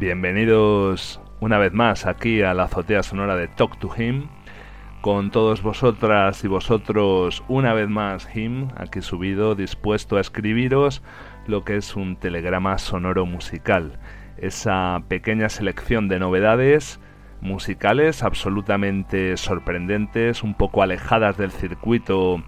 Bienvenidos una vez más aquí a la azotea sonora de Talk to Him. Con todos vosotras y vosotros una vez más Him, aquí subido, dispuesto a escribiros lo que es un telegrama sonoro musical. Esa pequeña selección de novedades musicales absolutamente sorprendentes, un poco alejadas del circuito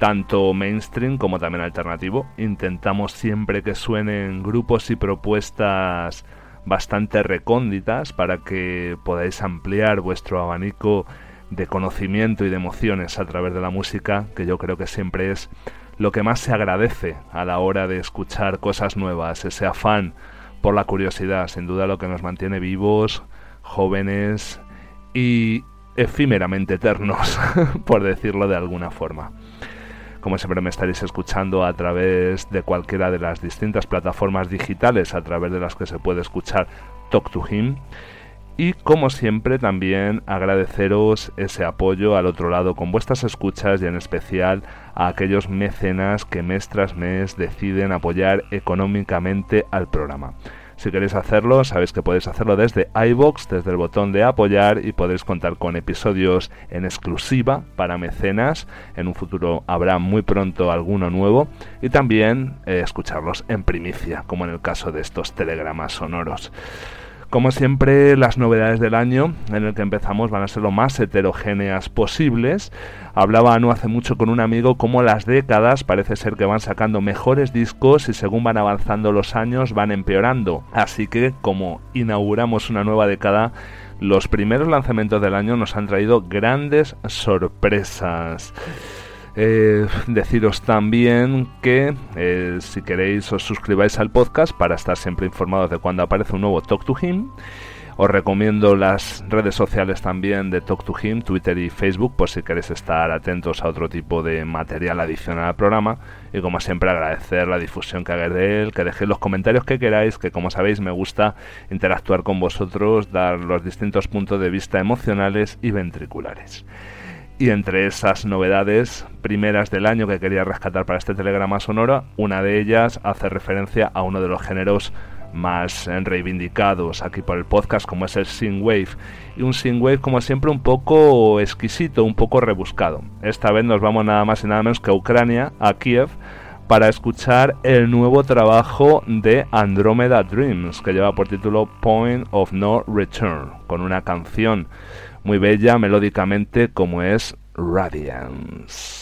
tanto mainstream como también alternativo. Intentamos siempre que suenen grupos y propuestas bastante recónditas para que podáis ampliar vuestro abanico de conocimiento y de emociones a través de la música, que yo creo que siempre es lo que más se agradece a la hora de escuchar cosas nuevas, ese afán por la curiosidad, sin duda lo que nos mantiene vivos, jóvenes y efímeramente eternos, por decirlo de alguna forma. Como siempre me estaréis escuchando a través de cualquiera de las distintas plataformas digitales a través de las que se puede escuchar Talk to Him. Y como siempre también agradeceros ese apoyo al otro lado con vuestras escuchas y en especial a aquellos mecenas que mes tras mes deciden apoyar económicamente al programa. Si queréis hacerlo, sabéis que podéis hacerlo desde iBox, desde el botón de apoyar y podéis contar con episodios en exclusiva para mecenas. En un futuro habrá muy pronto alguno nuevo y también eh, escucharlos en primicia, como en el caso de estos telegramas sonoros. Como siempre, las novedades del año en el que empezamos van a ser lo más heterogéneas posibles. Hablaba no hace mucho con un amigo cómo las décadas parece ser que van sacando mejores discos y según van avanzando los años van empeorando. Así que como inauguramos una nueva década, los primeros lanzamientos del año nos han traído grandes sorpresas. Eh, deciros también que eh, si queréis os suscribáis al podcast para estar siempre informados de cuando aparece un nuevo Talk to Him. Os recomiendo las redes sociales también de Talk to Him, Twitter y Facebook, por si queréis estar atentos a otro tipo de material adicional al programa. Y como siempre agradecer la difusión que hagáis de él, que dejéis los comentarios que queráis, que como sabéis me gusta interactuar con vosotros, dar los distintos puntos de vista emocionales y ventriculares. Y entre esas novedades primeras del año que quería rescatar para este telegrama sonoro, una de ellas hace referencia a uno de los géneros más reivindicados aquí por el podcast, como es el synthwave. Y un synthwave, como siempre, un poco exquisito, un poco rebuscado. Esta vez nos vamos nada más y nada menos que a Ucrania, a Kiev, para escuchar el nuevo trabajo de Andromeda Dreams, que lleva por título Point of No Return, con una canción muy bella melódicamente como es Radiance.